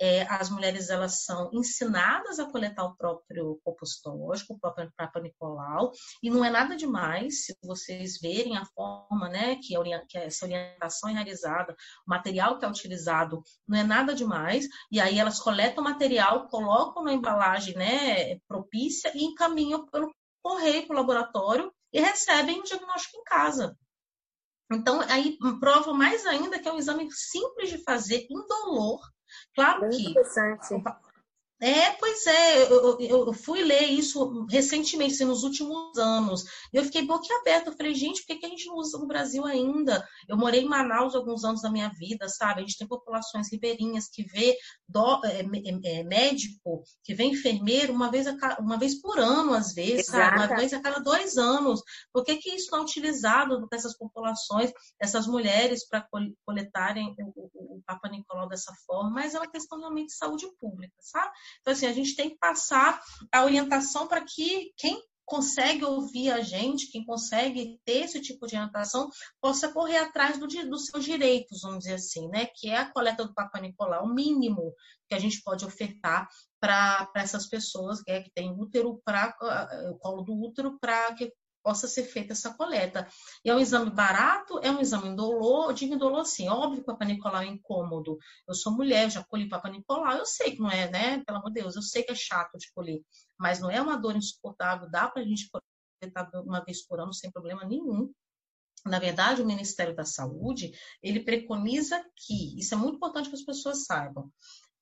é, as mulheres elas são ensinadas a coletar o próprio compositológico, o próprio Papa Nicolau, e não é nada demais se vocês verem a forma né, que, a, que essa orientação é realizada, o material que é utilizado, não é nada demais, e aí elas coletam o material, colocam na embalagem né, propícia e encaminham pelo correio para o laboratório e recebem o diagnóstico em casa. Então, aí prova mais ainda que é um exame simples de fazer, indolor. Claro Muito que é, pois é, eu, eu, fui ler isso recentemente, assim, nos últimos anos. E eu fiquei boquiaberta. Eu falei, gente, por que, que a gente não usa no Brasil ainda? Eu morei em Manaus alguns anos da minha vida, sabe? A gente tem populações ribeirinhas que vê do, é, é, médico, que vê enfermeiro uma vez, a, uma vez por ano, às vezes, sabe? Uma vez a cada dois anos. Por que, que isso não é utilizado nessas populações, essas mulheres, para coletarem o, o, o Papa Nicolau dessa forma? Mas é uma questão realmente de saúde pública, sabe? Então, assim, a gente tem que passar a orientação para que quem consegue ouvir a gente, quem consegue ter esse tipo de orientação, possa correr atrás do, dos seus direitos, vamos dizer assim, né? Que é a coleta do Papa Nicolau, o mínimo que a gente pode ofertar para essas pessoas que, é, que têm útero para o colo do útero para que possa ser feita essa coleta. E é um exame barato, é um exame indolor, eu digo indolor assim, óbvio que o Papa Nicolau é incômodo. Eu sou mulher, já colhi Papa Nicolau, eu sei que não é, né? Pelo amor de Deus, eu sei que é chato de colher, mas não é uma dor insuportável, dá para a gente coletar uma vez por ano sem problema nenhum. Na verdade, o Ministério da Saúde, ele preconiza que, isso é muito importante que as pessoas saibam,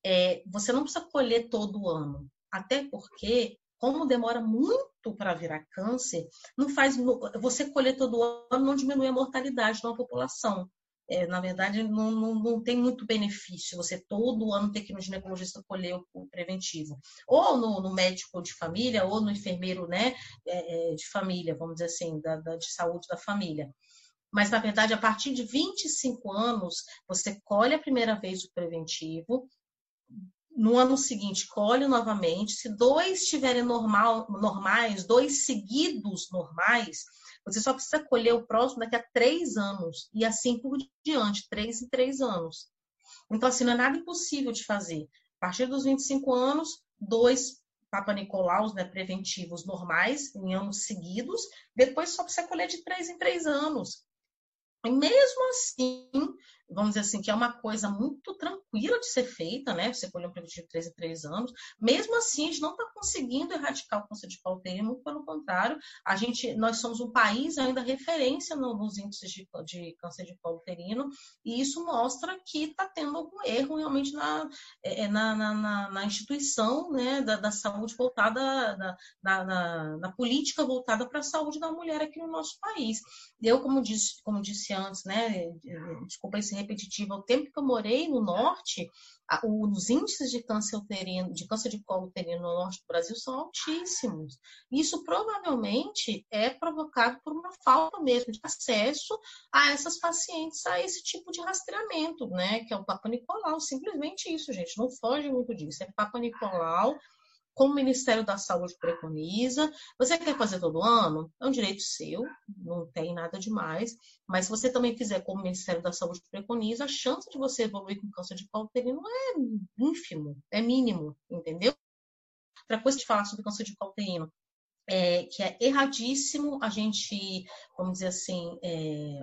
é, você não precisa colher todo ano, até porque como demora muito para virar câncer, não faz você colher todo ano não diminui a mortalidade de uma população. É, na verdade, não, não, não, tem muito benefício você todo ano ter que ir no ginecologista colher o, o preventivo. Ou no, no, médico de família, ou no enfermeiro né, é, é de família, vamos dizer assim, da, da, de saúde da família. Mas, na verdade, a partir de 25 anos, você colhe a primeira vez o preventivo, no ano seguinte colhe novamente. Se dois estiverem normal, normais, dois seguidos normais, você só precisa colher o próximo daqui a três anos. E assim por diante, três em três anos. Então, assim, não é nada impossível de fazer. A partir dos 25 anos, dois Papa Nicolaus né, preventivos normais, em anos seguidos. Depois só precisa colher de três em três anos. E mesmo assim, vamos dizer assim, que é uma coisa muito tranquila de ser feita, né? Você colher um preventivo de 3 em 3 anos. Mesmo assim, a gente não está conseguindo erradicar o câncer de colo uterino, muito pelo contrário, a gente, nós somos um país ainda referência no, nos índices de, de, câncer de colo uterino, e isso mostra que está tendo algum erro realmente na, é, é na, na, na, instituição né, da, da saúde voltada, na, na, na política voltada para a saúde da mulher aqui no nosso país. Eu, como disse, como disse antes, né, desculpa esse repetitiva, o tempo que eu morei no norte, os índices de câncer uterino, de câncer de colo uterino no norte do Brasil são altíssimos. Isso provavelmente é provocado por uma falta mesmo de acesso a essas pacientes a esse tipo de rastreamento, né? Que é o Papa Nicolau. Simplesmente isso, gente. Não foge muito disso. É Papa Nicolau como o Ministério da Saúde preconiza. Você quer fazer todo ano? É um direito seu, não tem nada demais. Mas se você também fizer como o Ministério da Saúde preconiza, a chance de você evoluir com câncer de colo uterino é ínfimo, é mínimo, entendeu? Outra coisa de falar sobre câncer de colo uterino, é, que é erradíssimo a gente, vamos dizer assim, é,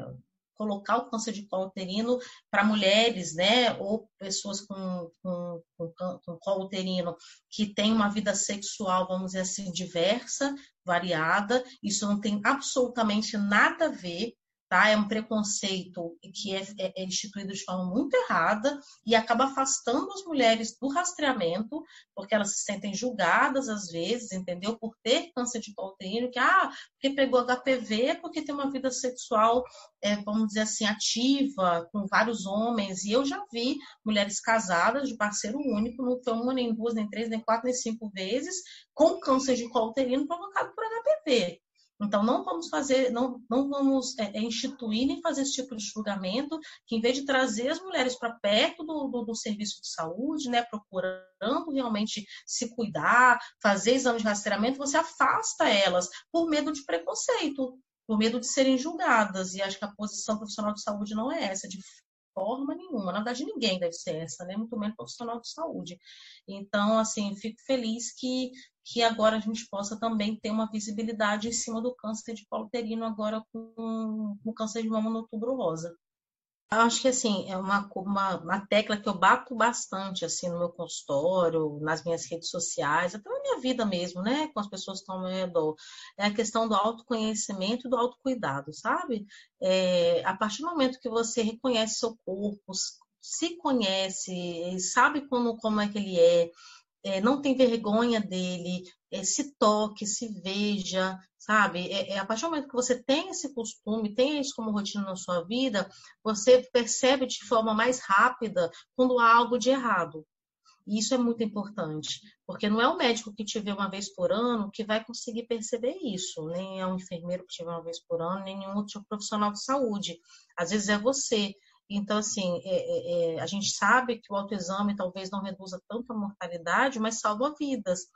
colocar o câncer de colo uterino para mulheres, né, ou pessoas com, com, com, com colo uterino que têm uma vida sexual, vamos dizer assim, diversa, variada. Isso não tem absolutamente nada a ver tá? É um preconceito que é, é, é, instituído de forma muito errada e acaba afastando as mulheres do rastreamento, porque elas se sentem julgadas às vezes, entendeu? Por ter câncer de colo uterino, que ah, porque pegou HPV, porque tem uma vida sexual, é, vamos dizer assim, ativa, com vários homens. E eu já vi mulheres casadas de parceiro único, não foi uma, nem duas, nem três, nem quatro, nem cinco vezes, com câncer de colo uterino provocado por HPV. Então, não vamos fazer, não, não vamos é, é, instituir nem fazer esse tipo de julgamento, que em vez de trazer as mulheres para perto do, do, do, serviço de saúde, né, procurando realmente se cuidar, fazer exame de rastreamento, você afasta elas por medo de preconceito, por medo de serem julgadas. E acho que a posição profissional de saúde não é essa, de forma nenhuma. Na verdade, ninguém deve ser essa, né? Muito menos profissional de saúde. Então, assim, fico feliz que, que agora a gente possa também ter uma visibilidade em cima do câncer de colo uterino agora com o câncer de mama no outubro rosa. Eu acho que assim, é uma, uma, uma, tecla que eu bato bastante assim no meu consultório, nas minhas redes sociais, até na minha vida mesmo, né? Com as pessoas que estão ao meu redor. É a questão do autoconhecimento e do autocuidado, sabe? É, a partir do momento que você reconhece seu corpo, se conhece, sabe como, como é que ele é, é, não tem vergonha dele, é, se toque, se veja, sabe? É, é, a partir do momento que você tem esse costume, tem isso como rotina na sua vida, você percebe de forma mais rápida quando há algo de errado. E isso é muito importante, porque não é o médico que te vê uma vez por ano que vai conseguir perceber isso, nem é um enfermeiro que te vê uma vez por ano, nem nenhum outro profissional de saúde. Às vezes é você. Então, assim, é, é, é, a gente sabe que o autoexame talvez não reduza tanto a mortalidade, mas salva vidas.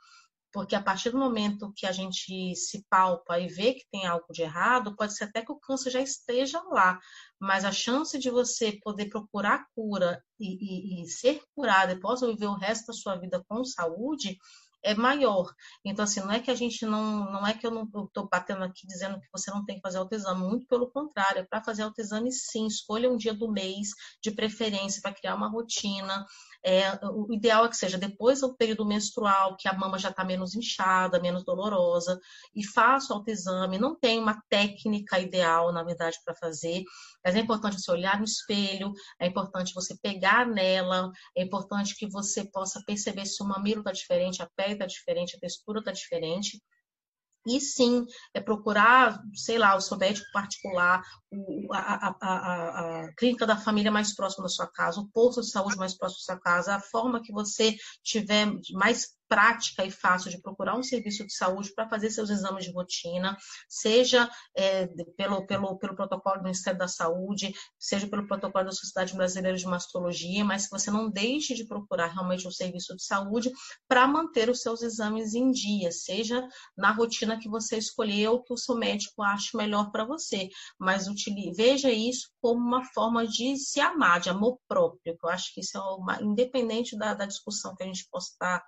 Porque a partir do momento que a gente se palpa e vê que tem algo de errado, pode ser até que o câncer já esteja lá, mas a chance de você poder procurar cura e, e, e ser curada e possa viver o resto da sua vida com saúde é maior. Então, assim, não é que a gente não. Não é que eu não estou batendo aqui dizendo que você não tem que fazer autoexame, muito pelo contrário, é para fazer autoexame sim, escolha um dia do mês, de preferência, para criar uma rotina. É, o ideal é que seja depois do período menstrual, que a mama já está menos inchada, menos dolorosa, e faça o autoexame. Não tem uma técnica ideal, na verdade, para fazer, mas é importante você olhar no espelho, é importante você pegar nela, é importante que você possa perceber se o mamilo está diferente, a pele está diferente, a textura está diferente. E sim, é procurar, sei lá, o seu médico particular, a, a, a, a, clínica da família mais próxima da sua casa, o posto de saúde mais próximo da sua casa, a forma que você tiver mais prática e fácil de procurar um serviço de saúde para fazer seus exames de rotina, seja é, pelo, pelo, pelo protocolo do Ministério da Saúde, seja pelo protocolo da Sociedade Brasileira de Mastologia, mas que você não deixe de procurar realmente um serviço de saúde para manter os seus exames em dia, seja na rotina que você escolheu, que o seu médico ache melhor para você. Mas utilize, veja isso como uma forma de se amar, de amor próprio, que eu acho que isso é uma, independente da, da discussão que a gente possa estar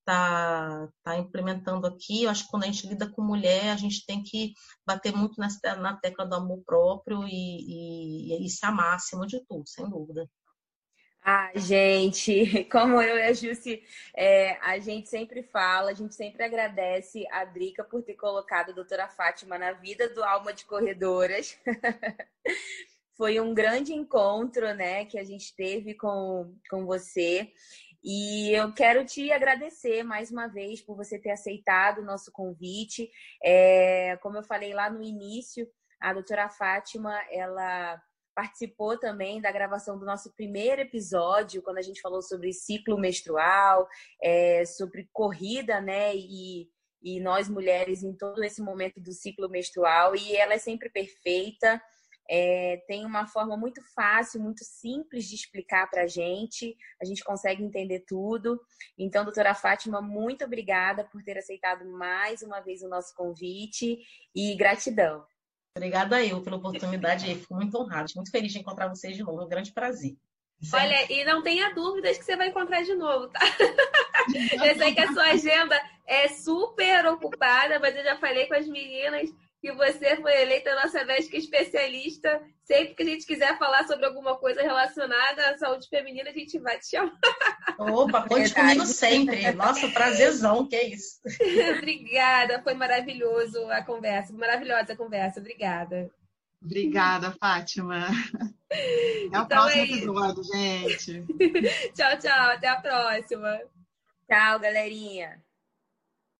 está tá implementando aqui. Eu acho que quando a gente lida com mulher, a gente tem que bater muito nessa, na tecla do amor próprio e, e, e se amar acima de tudo, sem dúvida. Ah, gente, como eu e a Jussi, é, a gente sempre fala, a gente sempre agradece a Drica por ter colocado a doutora Fátima na vida do Alma de Corredoras. Foi um grande encontro, né, que a gente teve com, com você. E eu quero te agradecer mais uma vez por você ter aceitado o nosso convite. É, como eu falei lá no início, a doutora Fátima, ela participou também da gravação do nosso primeiro episódio, quando a gente falou sobre ciclo menstrual, é, sobre corrida, né? E, e nós mulheres em todo esse momento do ciclo menstrual. E ela é sempre perfeita é, tem uma forma muito fácil, muito simples de explicar para a gente, a gente consegue entender tudo. Então, doutora Fátima, muito obrigada por ter aceitado mais uma vez o nosso convite e gratidão. Obrigada eu pela oportunidade, fico muito honrada, muito feliz de encontrar vocês de novo, é um grande prazer. Olha, e não tenha dúvidas que você vai encontrar de novo, tá? eu sei que a sua agenda é super ocupada, mas eu já falei com as meninas que você foi eleita nossa médica especialista. Sempre que a gente quiser falar sobre alguma coisa relacionada à saúde feminina, a gente vai te chamar. Opa, conte comigo sempre. Nossa, prazerzão, que é isso. Obrigada, foi maravilhoso a conversa, maravilhosa a conversa. Obrigada. Obrigada, Fátima. Até então o próximo é episódio, gente. tchau, tchau. Até a próxima. Tchau, galerinha.